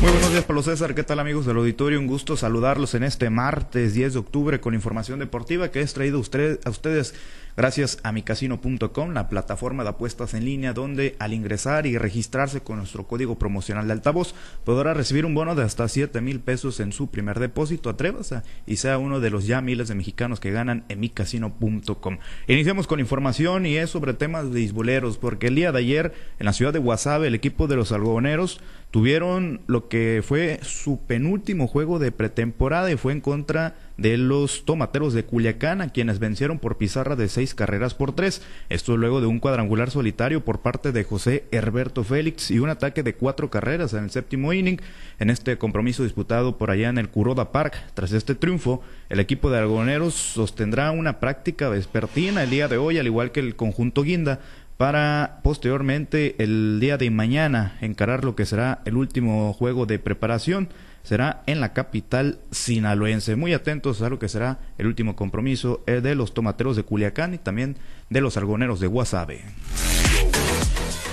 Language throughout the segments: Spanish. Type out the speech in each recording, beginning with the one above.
Muy buenos días, Pablo César. ¿Qué tal, amigos del auditorio? Un gusto saludarlos en este martes 10 de octubre con información deportiva que es traído a ustedes gracias a micasino.com, la plataforma de apuestas en línea donde al ingresar y registrarse con nuestro código promocional de altavoz podrá recibir un bono de hasta 7 mil pesos en su primer depósito. Atrévase y sea uno de los ya miles de mexicanos que ganan en micasino.com. Iniciamos con información y es sobre temas de beisboleros porque el día de ayer en la ciudad de Guasave el equipo de los algodoneros tuvieron lo que fue su penúltimo juego de pretemporada y fue en contra de los tomateros de Culiacán, a quienes vencieron por pizarra de seis carreras por tres. Esto luego de un cuadrangular solitario por parte de José Herberto Félix y un ataque de cuatro carreras en el séptimo inning. En este compromiso disputado por allá en el Curoda Park, tras este triunfo, el equipo de algodoneros sostendrá una práctica vespertina el día de hoy, al igual que el conjunto Guinda, para posteriormente el día de mañana encarar lo que será el último juego de preparación. Será en la capital sinaloense. Muy atentos a lo que será el último compromiso eh, de los tomateros de Culiacán y también de los algoneros de Guasave.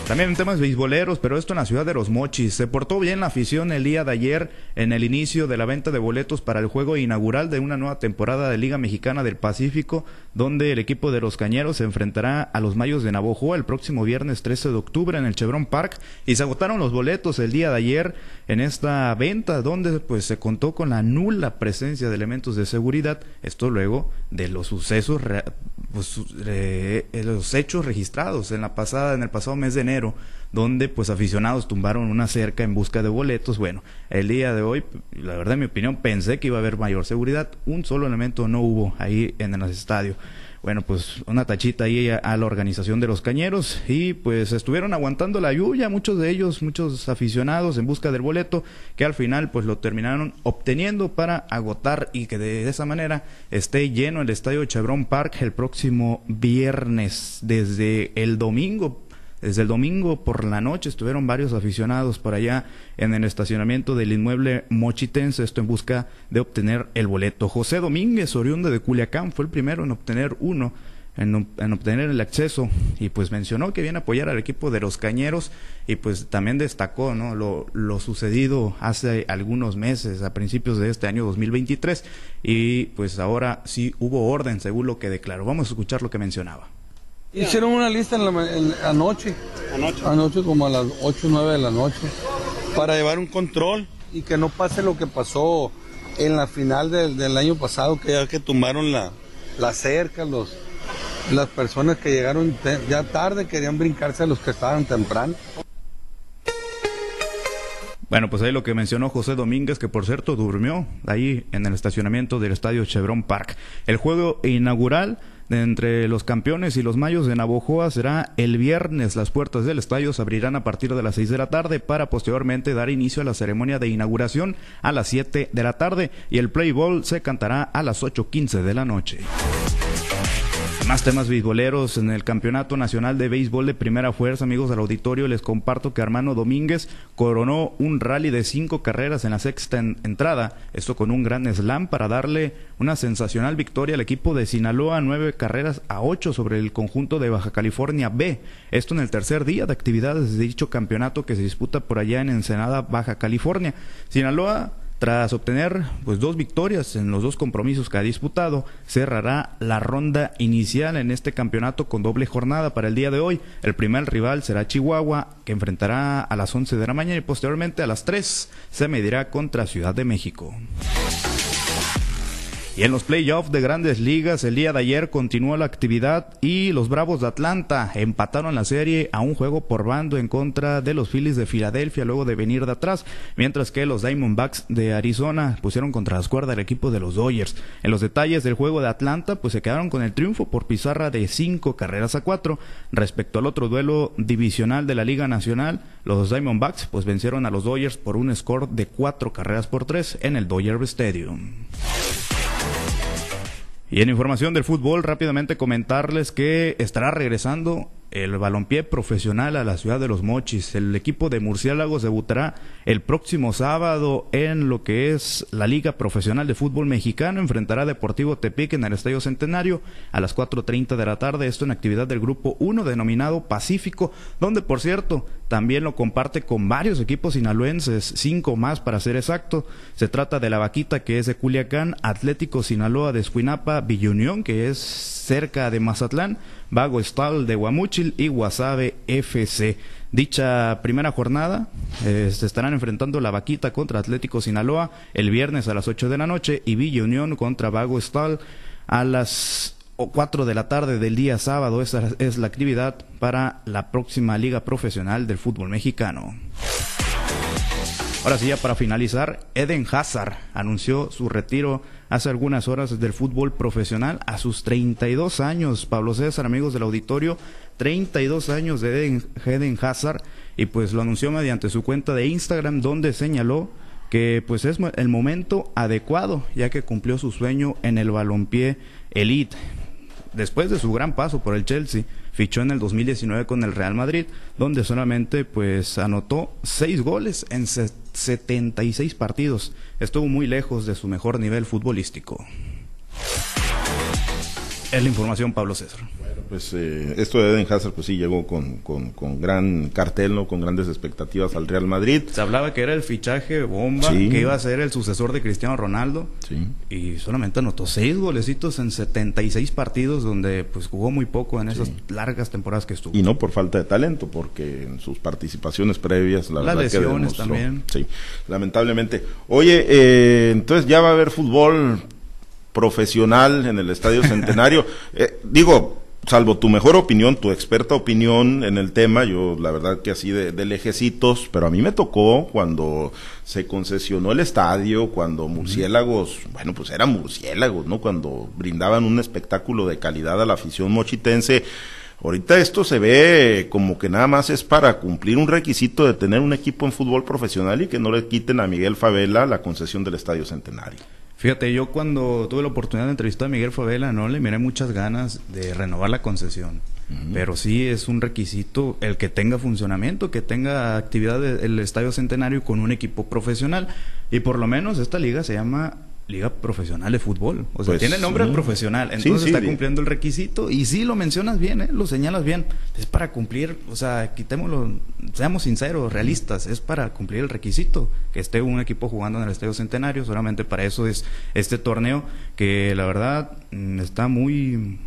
También en temas beisboleros, pero esto en la ciudad de Los Mochis. Se portó bien la afición el día de ayer en el inicio de la venta de boletos para el juego inaugural de una nueva temporada de Liga Mexicana del Pacífico, donde el equipo de los Cañeros se enfrentará a los Mayos de Navojoa el próximo viernes 13 de octubre en el Chevron Park. Y se agotaron los boletos el día de ayer en esta venta, donde pues se contó con la nula presencia de elementos de seguridad. Esto luego de los sucesos pues, eh, los hechos registrados en la pasada en el pasado mes de enero donde pues aficionados tumbaron una cerca en busca de boletos. Bueno el día de hoy la verdad en mi opinión pensé que iba a haber mayor seguridad. Un solo elemento no hubo ahí en el estadio bueno, pues una tachita ahí a, la organización de los cañeros y pues estuvieron aguantando la lluvia, muchos de ellos, muchos aficionados en busca del boleto que al final pues lo terminaron obteniendo para agotar y que de esa manera esté lleno el estadio Chevron Park el próximo viernes desde el domingo desde el domingo por la noche estuvieron varios aficionados por allá en el estacionamiento del inmueble mochitense, esto en busca de obtener el boleto. José Domínguez, oriundo de Culiacán, fue el primero en obtener uno, en, obtener el acceso y pues mencionó que viene a apoyar al equipo de los Cañeros y pues también destacó ¿no? lo, lo sucedido hace algunos meses, a principios de este año 2023 y pues ahora sí hubo orden según lo que declaró. Vamos a escuchar lo que mencionaba. Hicieron una lista en la, anoche, anoche, anoche como a las 8 o 9 de la noche, para llevar un control y que no pase lo que pasó en la final del, año pasado, que ya que tumbaron la, la cerca, los, las personas que llegaron ya tarde querían brincarse a los que estaban temprano. Bueno, pues ahí lo que mencionó José Domínguez, que por cierto durmió ahí en el estacionamiento del estadio Chevron Park. El juego inaugural entre los campeones y los mayos de Navojoa será el viernes. Las puertas del estadio se abrirán a partir de las 6 de la tarde para posteriormente dar inicio a la ceremonia de inauguración a las 7 de la tarde y el play ball se cantará a las 8.15 de la noche. Más temas beisboleros en el Campeonato Nacional de Béisbol de Primera Fuerza, amigos del auditorio, les comparto que Armando Domínguez coronó un rally de cinco carreras en la sexta entrada, esto con un gran slam para darle una sensacional victoria al equipo de Sinaloa, nueve carreras a ocho sobre el conjunto de Baja California B, esto en el tercer día de actividades de dicho campeonato que se disputa por allá en Ensenada, Baja California. Sinaloa tras obtener pues dos victorias en los dos compromisos que ha disputado, cerrará la ronda inicial en este campeonato con doble jornada para el día de hoy. El primer rival será Chihuahua, que enfrentará a las 11 de la mañana y posteriormente a las 3 se medirá contra Ciudad de México. Y en los playoffs de grandes ligas, el día de ayer continuó la actividad y los Bravos de Atlanta empataron la serie a un juego por bando en contra de los Phillies de Filadelfia luego de venir de atrás, mientras que los Diamondbacks de Arizona pusieron contra las cuerdas al equipo de los Dodgers. En los detalles del juego de Atlanta, pues se quedaron con el triunfo por pizarra de cinco carreras a cuatro. Respecto al otro duelo divisional de la Liga Nacional, los Diamondbacks pues vencieron a los Dodgers por un score de cuatro carreras por tres en el Dodger Stadium. Y en información del fútbol, rápidamente comentarles que estará regresando el balompié profesional a la ciudad de Los Mochis. El equipo de Murciélagos debutará el próximo sábado en lo que es la Liga Profesional de Fútbol Mexicano. Enfrentará a Deportivo Tepic en el Estadio Centenario a las 4.30 de la tarde. Esto en actividad del Grupo 1 denominado Pacífico, donde por cierto también lo comparte con varios equipos sinaloenses, cinco más para ser exacto. Se trata de la Vaquita que es de Culiacán, Atlético Sinaloa de Escuinapa, Villunión que es cerca de Mazatlán, Vago Estal de Guamúchil y Guasave FC. Dicha primera jornada eh, se estarán enfrentando la Vaquita contra Atlético Sinaloa el viernes a las 8 de la noche y Villa Unión contra Vago Estal a las 4 de la tarde del día sábado. Esa es la actividad para la próxima Liga Profesional del Fútbol Mexicano. Ahora sí, ya para finalizar, Eden Hazard anunció su retiro hace algunas horas del fútbol profesional a sus 32 años. Pablo César, amigos del auditorio, 32 años de Eden, Hazard y pues lo anunció mediante su cuenta de Instagram donde señaló que pues es el momento adecuado ya que cumplió su sueño en el balompié elite. Después de su gran paso por el Chelsea, fichó en el 2019 con el Real Madrid, donde solamente pues anotó seis goles en 76 partidos. Estuvo muy lejos de su mejor nivel futbolístico. Es la información, Pablo César pues eh, esto de Eden Hazard, pues sí, llegó con, con, gran cartel, ¿no? Con grandes expectativas al Real Madrid. Se hablaba que era el fichaje bomba, que iba a ser el sucesor de Cristiano Ronaldo. Sí. Y solamente anotó seis golecitos en 76 partidos, donde pues jugó muy poco en esas largas temporadas que estuvo. Y no por falta de talento, porque en sus participaciones previas, la Las lesiones también. Sí, lamentablemente. Oye, eh, entonces ya va a haber fútbol profesional en el Estadio Centenario. Eh, digo, salvo tu mejor opinión, tu experta opinión en el tema, yo la verdad que así de, lejecitos, pero a mí me tocó cuando se concesionó el estadio, cuando murciélagos, bueno, pues eran murciélagos, ¿no? Cuando brindaban un espectáculo de calidad a la afición mochitense. Ahorita esto se ve como que nada más es para cumplir un requisito de tener un equipo en fútbol profesional y que no le quiten a Miguel Favela la concesión del Estadio Centenario. Fíjate, yo cuando tuve la oportunidad de entrevistar a Miguel Favela, no le miré muchas ganas de renovar la concesión. Pero sí es un requisito el que tenga funcionamiento, que tenga actividad del Estadio Centenario con un equipo profesional. Y por lo menos esta liga se llama Liga Profesional de Fútbol. O sea, pues, tiene nombre profesional. Entonces está cumpliendo el requisito. Y sí, lo mencionas bien, ¿eh? lo señalas bien. Es para cumplir, o sea, quitémoslo, seamos sinceros, realistas. Es para cumplir el requisito. Que esté un equipo jugando en el Estadio Centenario. Solamente para eso es este torneo que la verdad mm, está muy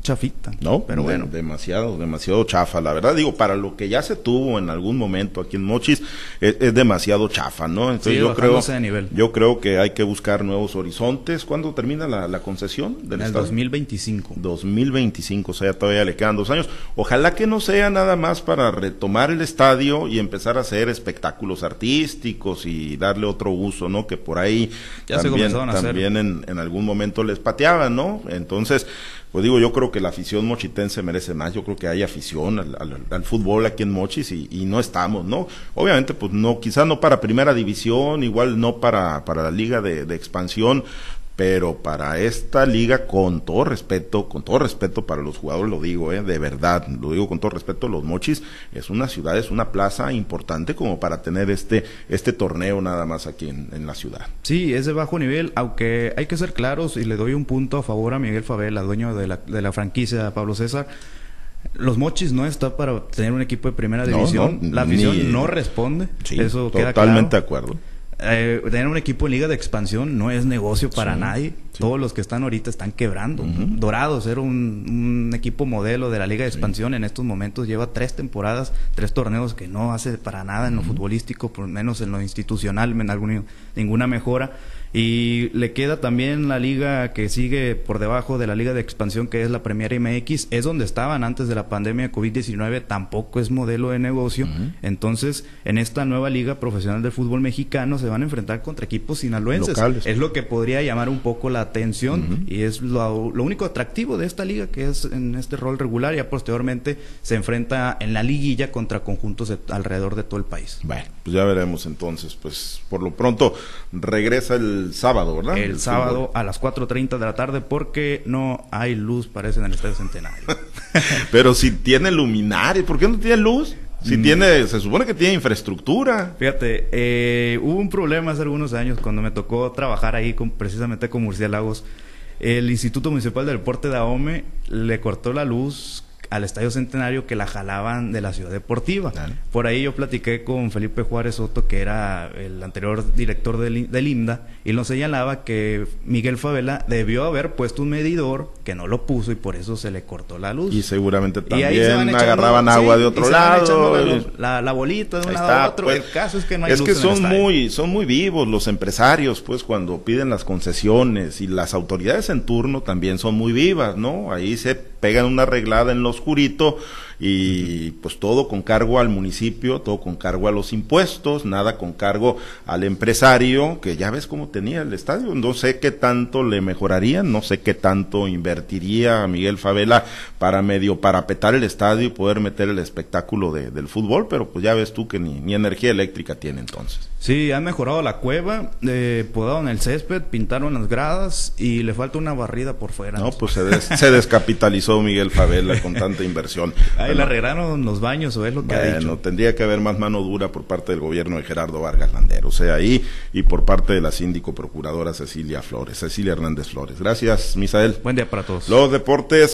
chafita. No, pero bueno. Demasiado, demasiado chafa. La verdad, digo, para lo que ya se tuvo en algún momento aquí en Mochis, es, demasiado chafa, ¿no? Entonces yo creo, yo creo que hay que buscar nuevos horizontes. ¿Cuándo termina la, concesión del en el 2025. 2025, o sea, todavía le quedan dos años. Ojalá que no sea nada más para retomar el estadio y empezar a hacer espectáculos artísticos y darle otro uso, ¿no? Que por ahí ya también, también en, en algún momento les pateaban, ¿no? Entonces, pues digo, yo creo que la afición mochitense merece más, yo creo que hay afición al, fútbol aquí en Mochis y, no estamos, ¿no? Obviamente, pues no, quizás no para primera división, igual no para, para la liga de, de expansión, pero para esta liga, con todo respeto, con todo respeto para los jugadores, lo digo, eh, de verdad, lo digo con todo respeto, los Mochis es una ciudad, es una plaza importante como para tener este, este torneo nada más aquí en, la ciudad. Sí, es de bajo nivel, aunque hay que ser claros y le doy un punto a favor a Miguel Favela, dueño de la, de la franquicia Pablo César. Los Mochis no está para tener un equipo de primera división. la afición no responde. eso queda Totalmente de acuerdo eh, tener un equipo en liga de expansión no es negocio para nadie. Todos los que están ahorita están quebrando. Dorados era un, un, equipo modelo de la liga de expansión. En estos momentos lleva tres temporadas, tres torneos que no hace para nada en lo futbolístico, por lo menos en lo institucional, en alguna, ninguna mejora. Y le queda también la liga que sigue por debajo de la liga de expansión, que es la Premier MX, es donde estaban antes de la pandemia de COVID-19, tampoco es modelo de negocio. Entonces, en esta nueva liga profesional del fútbol mexicano se van a enfrentar contra equipos sinaloenses. Es lo que podría llamar un poco la atención y es lo, lo, único atractivo de esta liga, que es en este rol regular. Ya posteriormente se enfrenta en la liguilla contra conjuntos alrededor de todo el país. Bueno, pues ya veremos entonces. Pues por lo pronto regresa el el sábado, ¿verdad? El, sábado a las 4.30 de la tarde porque no hay luz, parece, en el Estadio Centenario. Pero si tiene luminaria, ¿por qué no tiene luz? Si mm. tiene, se supone que tiene infraestructura. Fíjate, eh, hubo un problema hace algunos años cuando me tocó trabajar ahí con, precisamente con Murciélagos. El Instituto Municipal del Deporte de Ahome le cortó la luz al Estadio Centenario que la jalaban de la ciudad deportiva. Por ahí yo platiqué con Felipe Juárez Soto, que era el anterior director del, del IMDA, y nos señalaba que Miguel Favela debió haber puesto un medidor que no lo puso y por eso se le cortó la luz. Y seguramente también agarraban agua de otro lado. La, bolita de un lado a otro. Pues, el caso es que no hay Es que son muy, son muy vivos los empresarios, pues cuando piden las concesiones y las autoridades en turno también son muy vivas, ¿no? Ahí se pegan una arreglada en lo oscurito y pues todo con cargo al municipio, todo con cargo a los impuestos, nada con cargo al empresario, que ya ves cómo tenía el estadio, no sé qué tanto le mejorarían, no sé qué tanto invertiría a Miguel Favela para medio parapetar el estadio y poder meter el espectáculo de, del fútbol, pero pues ya ves tú que ni, ni energía eléctrica tiene entonces. Sí, han mejorado la cueva, eh, podaron el césped, pintaron las gradas y le falta una barrida por fuera. No, pues se, se descapitalizó Miguel Favela con tanta inversión. Ahí le arreglaron los baños o es lo que ha dicho. tendría que haber más mano dura por parte del gobierno de Gerardo Vargas Landero, o sea, ahí y por parte de la síndico procuradora Cecilia Flores, Cecilia Hernández Flores. Gracias, Misael. Buen día para todos. Los deportes